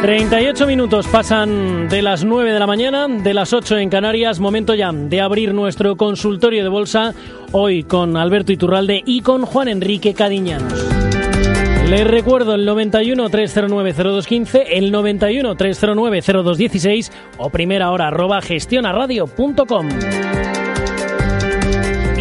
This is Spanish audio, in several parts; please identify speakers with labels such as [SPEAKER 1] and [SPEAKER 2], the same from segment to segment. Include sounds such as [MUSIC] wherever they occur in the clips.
[SPEAKER 1] 38 minutos pasan de las 9 de la mañana, de las 8 en Canarias, momento ya de abrir nuestro consultorio de bolsa, hoy con Alberto Iturralde y con Juan Enrique Cadiñanos. Les recuerdo el 91 309 0215, el 91 309 0216 o primera hora arroba gestionaradio.com.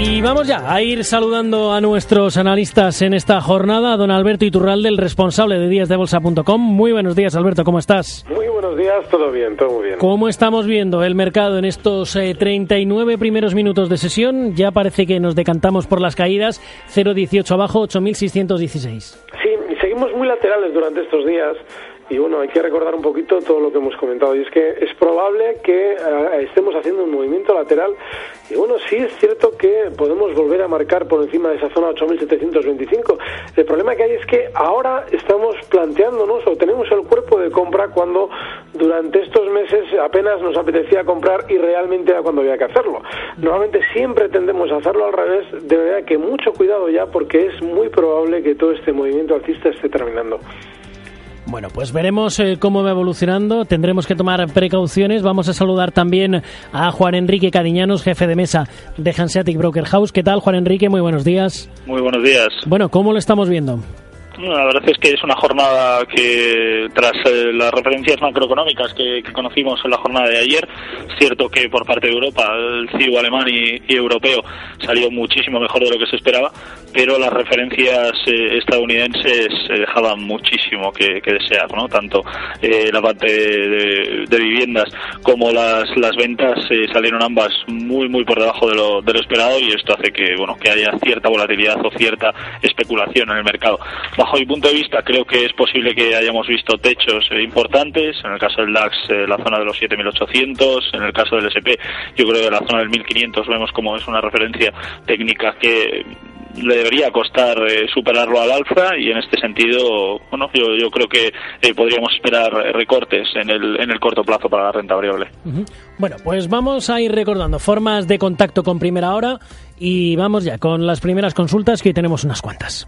[SPEAKER 1] Y vamos ya a ir saludando a nuestros analistas en esta jornada. Don Alberto Iturralde, el responsable de díasdebolsa.com. Muy buenos días, Alberto, ¿cómo estás?
[SPEAKER 2] Muy buenos días, todo bien, todo muy bien.
[SPEAKER 1] ¿Cómo estamos viendo el mercado en estos eh, 39 primeros minutos de sesión? Ya parece que nos decantamos por las caídas. 0,18 abajo, 8.616.
[SPEAKER 2] Sí, seguimos muy laterales durante estos días. Y bueno, hay que recordar un poquito todo lo que hemos comentado. Y es que es probable que eh, estemos haciendo un movimiento lateral. Y bueno, sí es cierto que podemos volver a marcar por encima de esa zona 8.725. El problema que hay es que ahora estamos planteándonos o tenemos el cuerpo de compra cuando durante estos meses apenas nos apetecía comprar y realmente era cuando había que hacerlo. Normalmente siempre tendemos a hacerlo al revés. De verdad que mucho cuidado ya porque es muy probable que todo este movimiento alcista esté terminando.
[SPEAKER 1] Bueno, pues veremos eh, cómo va evolucionando. Tendremos que tomar precauciones. Vamos a saludar también a Juan Enrique Cadiñanos, jefe de mesa de Hanseatic Broker House. ¿Qué tal, Juan Enrique? Muy buenos días.
[SPEAKER 3] Muy buenos días.
[SPEAKER 1] Bueno, ¿cómo lo estamos viendo?
[SPEAKER 3] La verdad es que es una jornada que, tras eh, las referencias macroeconómicas que, conocimos en la jornada de ayer, cierto que por parte de Europa, el CIO alemán y, europeo salió muchísimo mejor de lo que se esperaba, pero las referencias eh, estadounidenses eh, dejaban muchísimo que, desear, ¿no? Tanto eh, la parte de, viviendas como las, las ventas salieron ambas muy, muy por debajo de lo, de lo esperado y esto hace que, bueno, que haya cierta volatilidad o cierta especulación en el mercado bajo mi punto de vista, creo que es posible que hayamos visto techos eh, importantes. En el caso del DAX, eh, la zona de los 7.800. En el caso del SP, yo creo que la zona del 1.500 vemos como es una referencia técnica que le debería costar eh, superarlo al alza y en este sentido, bueno, yo, yo creo que podríamos esperar recortes en el, en el corto plazo para la renta variable.
[SPEAKER 1] Bueno, pues vamos a ir recordando formas de contacto con primera hora y vamos ya con las primeras consultas que tenemos unas cuantas.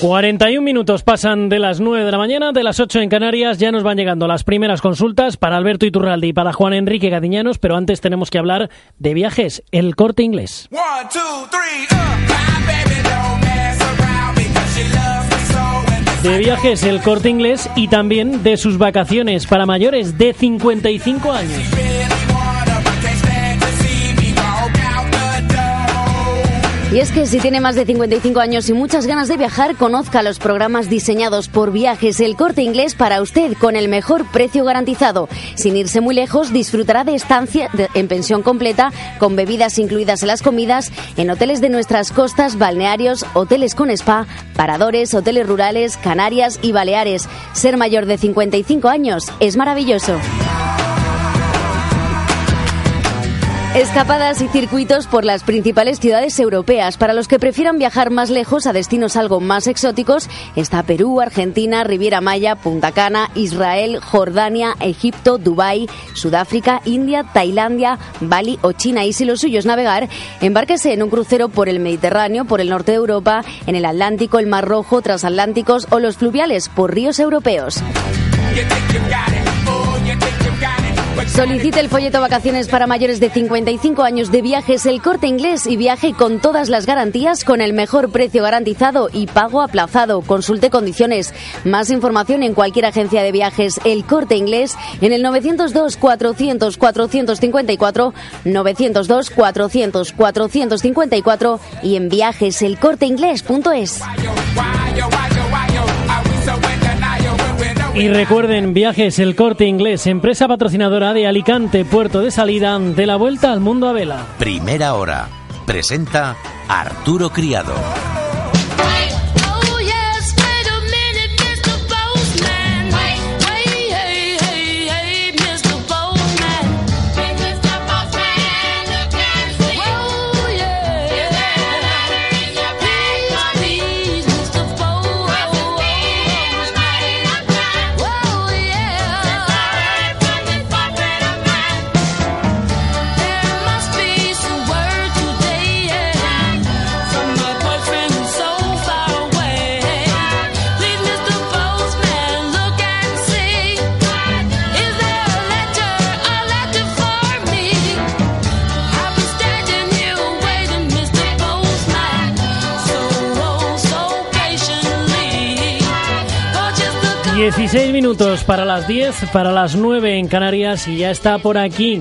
[SPEAKER 1] 41 minutos pasan de las 9 de la mañana, de las 8 en Canarias. Ya nos van llegando las primeras consultas para Alberto Iturralde y para Juan Enrique Gadiñanos, pero antes tenemos que hablar de viajes, el corte inglés. One, two, three, de viajes, el corte inglés y también de sus vacaciones para mayores de 55 años.
[SPEAKER 4] Y es que si tiene más de 55 años y muchas ganas de viajar, conozca los programas diseñados por Viajes El Corte Inglés para usted con el mejor precio garantizado. Sin irse muy lejos, disfrutará de estancia en pensión completa, con bebidas incluidas en las comidas, en hoteles de nuestras costas, balnearios, hoteles con spa, paradores, hoteles rurales, Canarias y Baleares. Ser mayor de 55 años es maravilloso. Escapadas y circuitos por las principales ciudades europeas. Para los que prefieran viajar más lejos a destinos algo más exóticos, está Perú, Argentina, Riviera Maya, Punta Cana, Israel, Jordania, Egipto, Dubái, Sudáfrica, India, Tailandia, Bali o China. Y si lo suyo es navegar, embárquese en un crucero por el Mediterráneo, por el norte de Europa, en el Atlántico, el Mar Rojo, transatlánticos o los fluviales por ríos europeos. Solicite el folleto Vacaciones para mayores de 55 años de viajes El Corte Inglés y viaje con todas las garantías con el mejor precio garantizado y pago aplazado. Consulte condiciones. Más información en cualquier agencia de viajes El Corte Inglés en el 902 400 454 902 400 454 y en viajeselcorteinglés.es.
[SPEAKER 1] Y recuerden, viajes El Corte Inglés, empresa patrocinadora de Alicante, puerto de salida de la vuelta al mundo a vela.
[SPEAKER 5] Primera hora. Presenta Arturo Criado.
[SPEAKER 1] 16 minutos para las 10, para las 9 en Canarias y ya está por aquí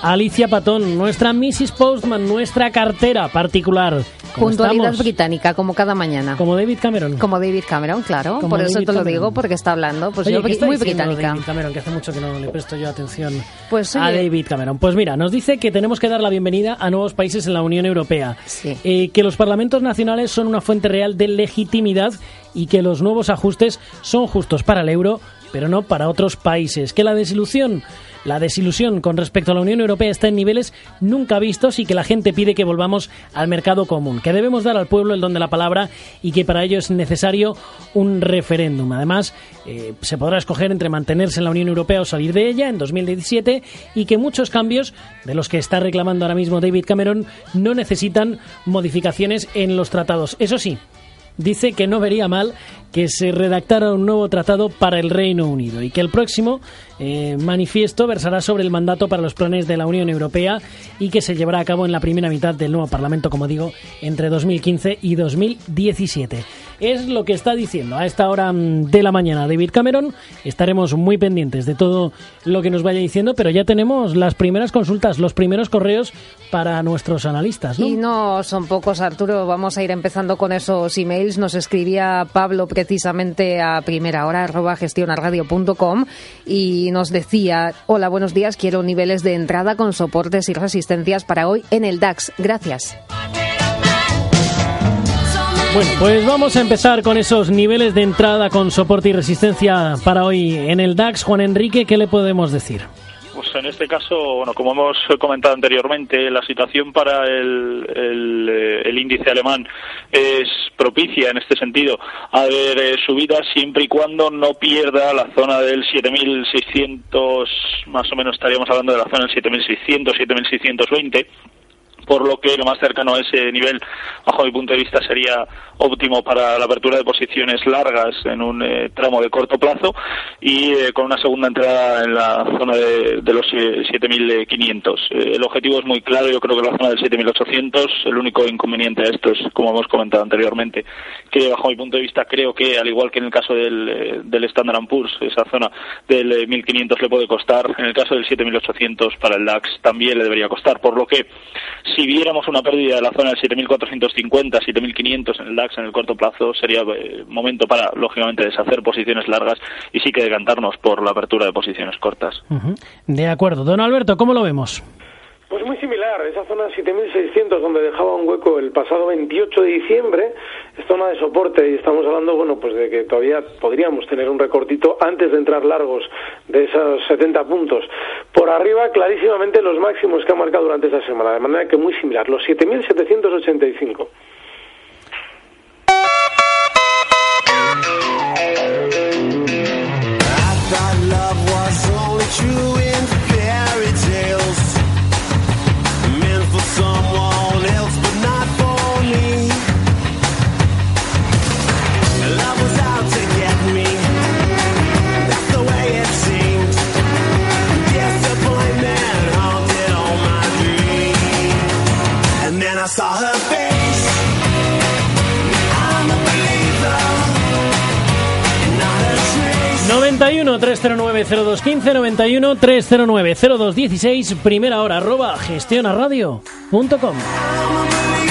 [SPEAKER 1] Alicia Patón, nuestra Mrs. Postman, nuestra cartera particular. ¿Cómo
[SPEAKER 6] Puntualidad
[SPEAKER 1] estamos?
[SPEAKER 6] británica, como cada mañana.
[SPEAKER 1] Como David Cameron.
[SPEAKER 6] Como David Cameron, claro.
[SPEAKER 1] Como
[SPEAKER 6] Por eso te lo digo, porque está hablando. Pues
[SPEAKER 1] Oye,
[SPEAKER 6] yo,
[SPEAKER 1] ¿qué está
[SPEAKER 6] muy británica.
[SPEAKER 1] David Cameron, que hace mucho que no le presto yo atención
[SPEAKER 6] Pues,
[SPEAKER 1] a David Cameron. Pues mira, nos dice que tenemos que dar la bienvenida a nuevos países en la Unión Europea,
[SPEAKER 6] Sí.
[SPEAKER 1] Eh, que los parlamentos nacionales son una fuente real de legitimidad y que los nuevos ajustes son justos para el euro, pero no para otros países. Que la desilusión, la desilusión con respecto a la Unión Europea está en niveles nunca vistos y que la gente pide que volvamos al mercado común, que debemos dar al pueblo el don de la palabra y que para ello es necesario un referéndum. Además, eh, se podrá escoger entre mantenerse en la Unión Europea o salir de ella en 2017 y que muchos cambios de los que está reclamando ahora mismo David Cameron no necesitan modificaciones en los tratados. Eso sí, dice que no vería mal que se redactara un nuevo tratado para el Reino Unido y que el próximo eh, manifiesto versará sobre el mandato para los planes de la Unión Europea y que se llevará a cabo en la primera mitad del nuevo Parlamento, como digo, entre 2015 y 2017. Es lo que está diciendo a esta hora mm, de la mañana David Cameron. Estaremos muy pendientes de todo lo que nos vaya diciendo, pero ya tenemos las primeras consultas, los primeros correos para nuestros analistas.
[SPEAKER 6] Y no son pocos, Arturo. Vamos a ir empezando con esos emails. Nos escribía Pablo precisamente a primera hora, arroba gestionarradio.com, y nos decía, hola, buenos días, quiero niveles de entrada con soportes y resistencias para hoy en el DAX. Gracias.
[SPEAKER 1] Bueno, pues vamos a empezar con esos niveles de entrada con soporte y resistencia para hoy en el DAX. Juan Enrique, ¿qué le podemos decir?
[SPEAKER 3] Pues en este caso, bueno, como hemos comentado anteriormente, la situación para el, el, eh, índice alemán es propicia en este sentido. A ver eh, subidas siempre y cuando no pierda la zona del 7.600, más o menos estaríamos hablando de la zona del 7.600, 7.620 por lo que lo más cercano a ese nivel, bajo mi punto de vista, sería óptimo para la apertura de posiciones largas en un eh, tramo de corto plazo y eh, con una segunda entrada en la zona de, de los eh, 7.500. Eh, el objetivo es muy claro, yo creo que la zona del 7.800, el único inconveniente a esto es, como hemos comentado anteriormente, que bajo mi punto de vista creo que, al igual que en el caso del, del Standard Poor's, esa zona del eh, 1.500 le puede costar, en el caso del 7.800 para el DAX también le debería costar, por lo que si viéramos una pérdida de la zona del 7.450, 7.500 en el DAX en el corto plazo, sería eh, momento para, lógicamente, deshacer posiciones largas y sí que decantarnos por la apertura de posiciones cortas.
[SPEAKER 1] De acuerdo. Don Alberto, ¿cómo lo vemos?
[SPEAKER 2] Pues muy similar, esa zona 7600 donde dejaba un hueco el pasado 28 de diciembre, es zona de soporte y estamos hablando, bueno, pues de que todavía podríamos tener un recortito antes de entrar largos de esos 70 puntos. Por arriba, clarísimamente los máximos que ha marcado durante esta semana, de manera que muy similar, los 7785.
[SPEAKER 7] I thought love was only true
[SPEAKER 1] 91 309 0215 91 309 0216 primera hora arroba gestionaradio.com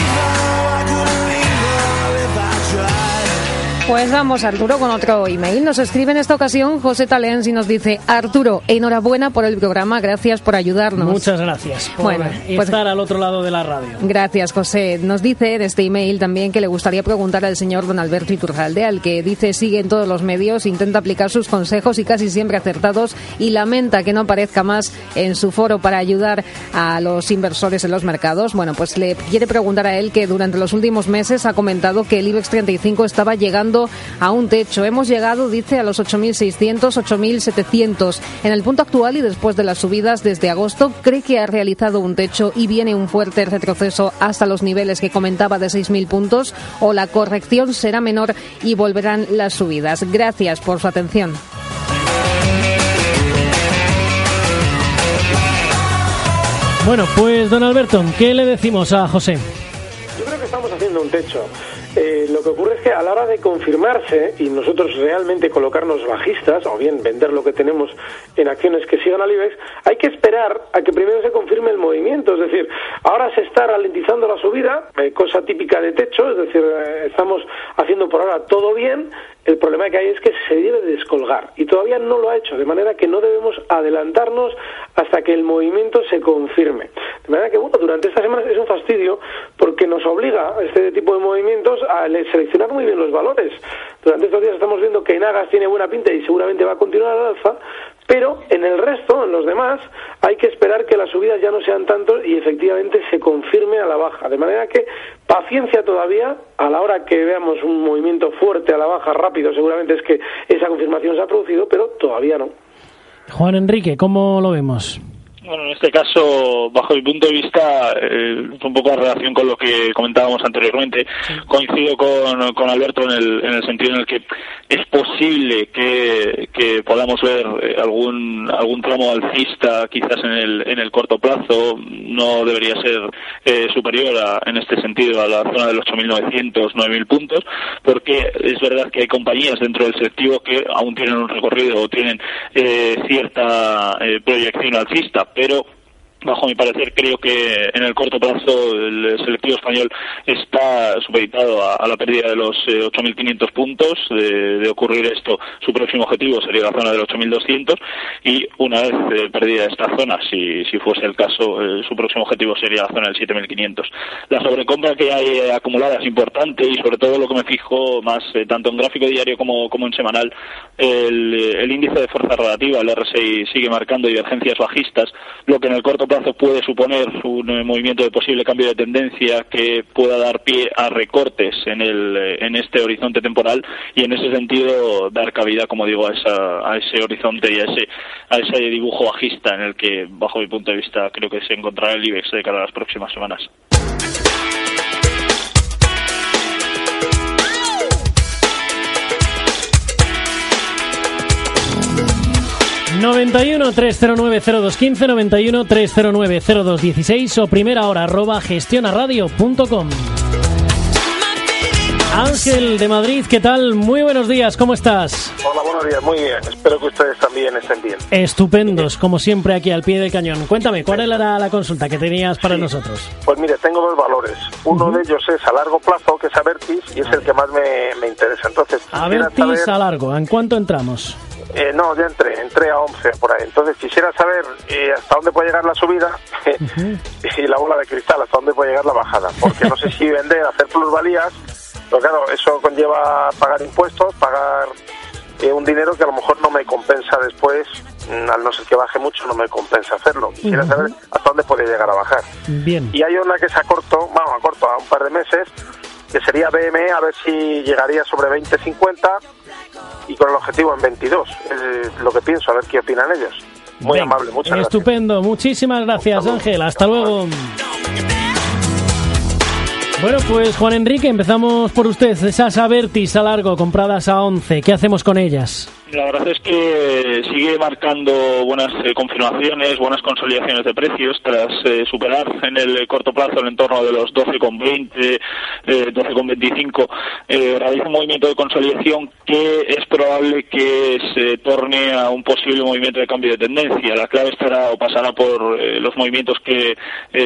[SPEAKER 6] Pues vamos, Arturo, con otro email. Nos escribe en esta ocasión José Talens y nos dice, Arturo, enhorabuena por el programa, gracias por ayudarnos.
[SPEAKER 1] Muchas gracias por
[SPEAKER 6] Bueno, pues-
[SPEAKER 1] estar al otro lado de la radio.
[SPEAKER 6] Gracias, José. Nos dice en este email también que le gustaría preguntar al señor don Alberto Iturralde, al que dice sigue en todos los medios, intenta aplicar sus consejos y casi siempre acertados y lamenta que no aparezca más en su foro para ayudar a los inversores en los mercados. Bueno, pues le quiere preguntar a él que durante los últimos meses ha comentado que el IBEX 35 estaba llegando a un techo. Hemos llegado, dice, a los 8.600, 8.700. En el punto actual y después de las subidas desde agosto, cree que ha realizado un techo y viene un fuerte retroceso hasta los niveles que comentaba de 6.000 puntos o la corrección será menor y volverán las subidas. Gracias por su atención.
[SPEAKER 1] Bueno, pues don Alberto, ¿qué le decimos a José?
[SPEAKER 2] Yo creo que estamos haciendo un techo. Eh, lo que ocurre es que a la hora de confirmarse y nosotros realmente colocarnos bajistas o bien vender lo que tenemos en acciones que sigan al IBEX, hay que esperar a que primero se confirme el movimiento. Es decir, ahora se está ralentizando la subida, eh, cosa típica de techo, es decir, eh, estamos haciendo por ahora todo bien. El problema que hay es que se debe descolgar y todavía no lo ha hecho, de manera que no debemos adelantarnos hasta que el movimiento se confirme. De manera que, bueno, durante esta semana es un fastidio porque nos obliga este tipo de movimientos a le- seleccionar muy bien los valores. Durante estos días estamos viendo que Enagas tiene buena pinta y seguramente va a continuar al alza, pero en el resto, en los demás, hay que esperar que las subidas ya no sean tantos y efectivamente se confirme a la baja. De manera que paciencia todavía, a la hora que veamos un movimiento fuerte a la baja rápido, seguramente es que esa confirmación se ha producido, pero todavía no.
[SPEAKER 1] Juan Enrique, ¿cómo lo vemos?
[SPEAKER 3] Bueno, en este caso, bajo mi punto de vista, eh, un poco en relación con lo que comentábamos anteriormente, coincido con, con Alberto en el, en el sentido en el que es posible que, que podamos ver eh, algún algún tramo alcista quizás en el, en el corto plazo, no debería ser eh, superior a- en este sentido a la zona de los 8.900, 9.000 puntos, porque es verdad que hay compañías dentro del selectivo que aún tienen un recorrido o tienen eh, cierta eh, proyección alcista, pero bajo mi parecer creo que en el corto plazo el selectivo español está supeditado a, la pérdida de los eh, 8.500 puntos. De, ocurrir esto su próximo objetivo sería la zona de los 8.200 y una vez eh, perdida esta zona si, si fuese el caso eh, su próximo objetivo sería la zona del 7.500 la sobrecompra que hay eh, acumulada es importante y sobre todo lo que me fijo más tanto en gráfico diario como, como en semanal el, el índice de fuerza relativa el RSI sigue marcando divergencias bajistas lo que en el corto puede suponer un eh, movimiento de posible cambio de tendencia que pueda dar pie a recortes en el eh, en este horizonte temporal y en ese sentido dar cabida como digo a esa a ese horizonte y a ese a ese dibujo bajista en el que bajo mi punto de vista creo que se encontrará el IBEX de cara a las próximas semanas
[SPEAKER 1] 91 309 0215 91 309 0216 o primera hora arroba gestionaradio.com. Ángel de Madrid, ¿qué tal? Muy buenos días, ¿cómo estás?
[SPEAKER 8] Hola, buenos días, muy bien. Espero que ustedes también estén bien.
[SPEAKER 1] Estupendos, como siempre aquí al pie del cañón. Cuéntame, ¿cuál era la consulta que tenías para nosotros?
[SPEAKER 8] Pues mire, tengo dos valores. Uno de ellos es a largo plazo, que es Avertis, y es el que más me, me interesa. Entonces,
[SPEAKER 1] A
[SPEAKER 8] quisiera
[SPEAKER 1] ver, tis
[SPEAKER 8] saber-
[SPEAKER 1] a largo, ¿en cuánto entramos?
[SPEAKER 8] Eh, no, ya entré, entré a 11 por ahí. Entonces, quisiera saber eh, hasta dónde puede llegar la subida [LAUGHS] y la bola de cristal, hasta dónde puede llegar la bajada. Porque no sé si vender, hacer plusvalías, pero claro, eso conlleva pagar impuestos, pagar eh, un dinero que a lo mejor no me compensa después, mm, al no ser que baje mucho, no me compensa hacerlo. Quisiera saber hasta dónde puede llegar a bajar.
[SPEAKER 1] Bien.
[SPEAKER 8] Y hay una que es a corto, vamos, a corto, a un par de meses, que sería BME, a ver si llegaría sobre 20-50 y con el objetivo en 22. Es lo que pienso, a ver qué opinan ellos. Muy
[SPEAKER 1] Venga,
[SPEAKER 8] amable, muchas gracias.
[SPEAKER 1] Estupendo, muchísimas gracias Ángel, hasta luego. Bueno, pues Juan Enrique, empezamos por usted. Esas Avertis a largo compradas a 11, ¿qué hacemos con ellas?
[SPEAKER 3] La verdad es que sigue marcando buenas eh, confirmaciones, buenas consolidaciones de precios tras eh, superar en el corto plazo el entorno de los 12,20, eh, 12,25. Eh, realiza un movimiento de consolidación que es probable que se torne a un posible movimiento de cambio de tendencia. La clave estará o pasará por eh, los movimientos que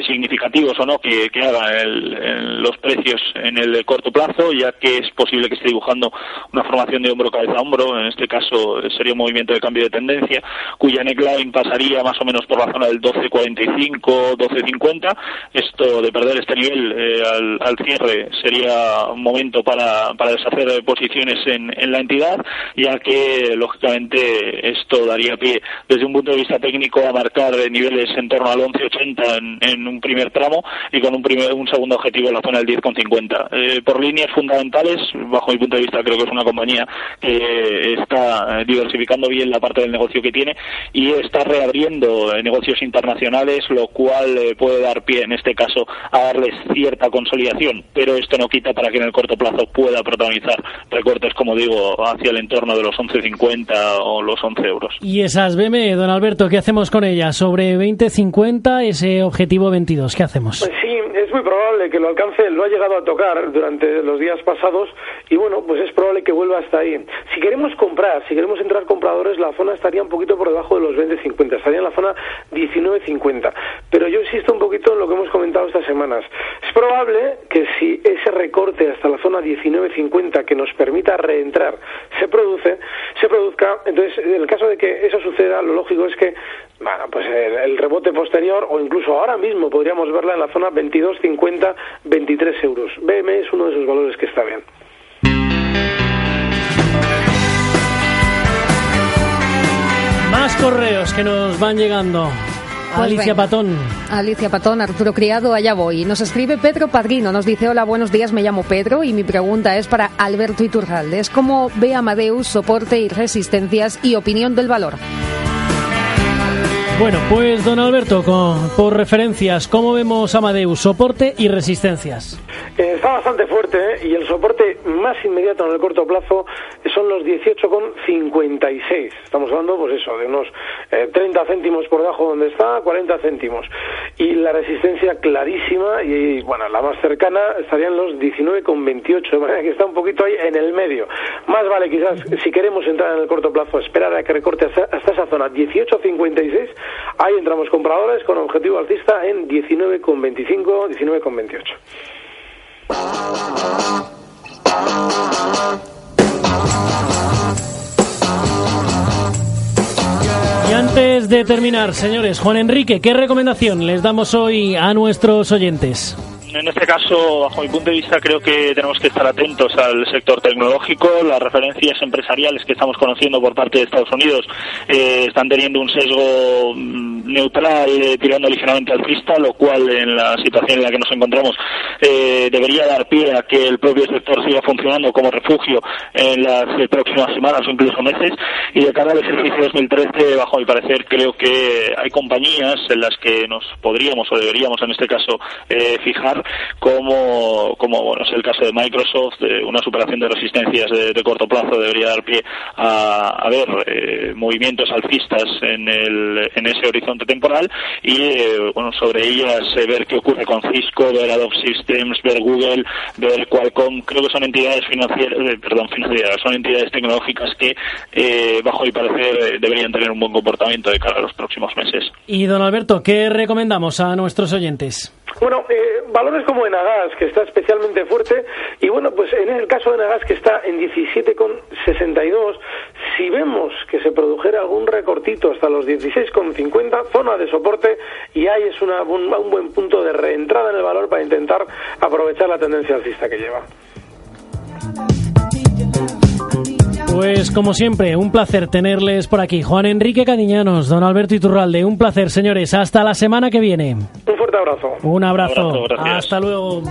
[SPEAKER 3] significativos o no que, hagan los precios en el corto plazo, ya que es posible que esté dibujando una formación de hombro cabeza a hombro. En este caso sería un movimiento de cambio de tendencia, cuya neckline pasaría más o menos por la zona del 12.45, 12.50. Esto de perder este nivel eh, al, al cierre sería un momento para, para deshacer posiciones en, la entidad, ya que lógicamente esto daría pie desde un punto de vista técnico a marcar niveles en torno al 11.80 en, en un primer tramo y con un, primer, un segundo objetivo en la zona del 10.50. Eh, por líneas fundamentales, bajo mi punto de vista, creo que es una compañía que está eh, diversificando bien la parte del negocio que tiene y está reabriendo eh, negocios internacionales, lo cual eh, puede dar pie, en este caso, a darles cierta consolidación, pero esto no quita para que en el corto plazo pueda protagonizar recortes, como digo, hacia el entorno de los 11.50 o los 11 euros.
[SPEAKER 1] Y esas BM, don Alberto, ¿qué hacemos con ellas? Sobre 20-50, ese objetivo 22, ¿qué hacemos?
[SPEAKER 2] Pues sí, es muy probable que lo alcance, lo ha llegado a tocar durante los días pasados y bueno, pues es probable que vuelva hasta ahí. Si queremos comprar, si queremos entrar compradores, la zona estaría un poquito por debajo de los 20.50, estaría en la zona 19.50. Pero yo insisto un poquito en lo que hemos comentado estas semanas. Es probable que si ese recorte hasta la zona 19.50 que nos permita reentrar se produce, se produzca, entonces en el caso de que eso suceda, lo lógico es que bueno, pues el, el rebote posterior o incluso ahora mismo podríamos verla en la zona 22.50, 23 euros. BM es uno de esos valores que está bien.
[SPEAKER 1] Más correos que nos van llegando.
[SPEAKER 6] Pues
[SPEAKER 1] Alicia
[SPEAKER 6] venga.
[SPEAKER 1] Patón.
[SPEAKER 6] Alicia Patón, Arturo Criado, allá voy. Nos escribe Pedro Padrino, nos dice, hola, buenos días, me llamo Pedro y mi pregunta es para Alberto Iturralde. Es cómo ve Amadeus soporte y resistencias y opinión del valor.
[SPEAKER 1] Bueno, pues don Alberto, con- por referencias, ¿cómo vemos Amadeus? Soporte y resistencias.
[SPEAKER 2] Eh, está bastante fuerte ¿eh? y el soporte más inmediato en el corto plazo son los 18,56. Estamos hablando, pues eso, de unos eh, 30 céntimos por debajo donde está, 40 céntimos. Y la resistencia clarísima y, bueno, la más cercana estarían los 19,28, de manera que está un poquito ahí en el medio. Más vale quizás, si queremos entrar en el corto plazo, esperar a que recorte hasta, hasta esa zona 18,56. Ahí entramos compradores con objetivo alcista en 19,25, 19,28.
[SPEAKER 1] Y antes de terminar, señores, Juan Enrique, ¿qué recomendación les damos hoy a nuestros oyentes?
[SPEAKER 3] En este caso, bajo mi punto de vista, creo que tenemos que estar atentos al sector tecnológico. Las referencias empresariales que estamos conociendo por parte de Estados Unidos eh, están teniendo un sesgo mm, neutral, eh, tirando ligeramente alcista, lo cual en la situación en la que nos encontramos eh, debería dar pie a que el propio sector siga funcionando como refugio en las próximas semanas o incluso meses. Y de cara al ejercicio 2013, bajo mi parecer, creo que hay compañías en las que nos podríamos o deberíamos, en este caso, eh, fijar como, como bueno, es el caso de Microsoft, eh, una superación de resistencias de, corto plazo debería dar pie a, ver eh, movimientos alcistas en, el, en ese horizonte temporal y eh, bueno, sobre ellas ver qué ocurre con Cisco, ver Adobe Systems, ver Google, ver Qualcomm. Creo que son entidades financieras, eh, perdón, financieras, son entidades tecnológicas que, eh, bajo mi parecer, deberían tener un buen comportamiento de cara a los próximos meses.
[SPEAKER 1] Y don Alberto, ¿qué recomendamos a nuestros oyentes?
[SPEAKER 2] Bueno, eh, valores como Enagas, que está especialmente fuerte, y bueno, pues en el caso de Enagas, que está en 17,62, si vemos que se produjera algún recortito hasta los 16,50, zona de soporte, y ahí es una, un, un buen punto de reentrada en el valor para intentar aprovechar la tendencia alcista que lleva.
[SPEAKER 1] Pues como siempre, un placer tenerles por aquí. Juan Enrique Cadiñanos, don Alberto Iturralde, un placer, señores. Hasta la semana que viene.
[SPEAKER 2] Un fuerte abrazo.
[SPEAKER 1] Un abrazo.
[SPEAKER 3] Un abrazo.
[SPEAKER 1] Hasta luego.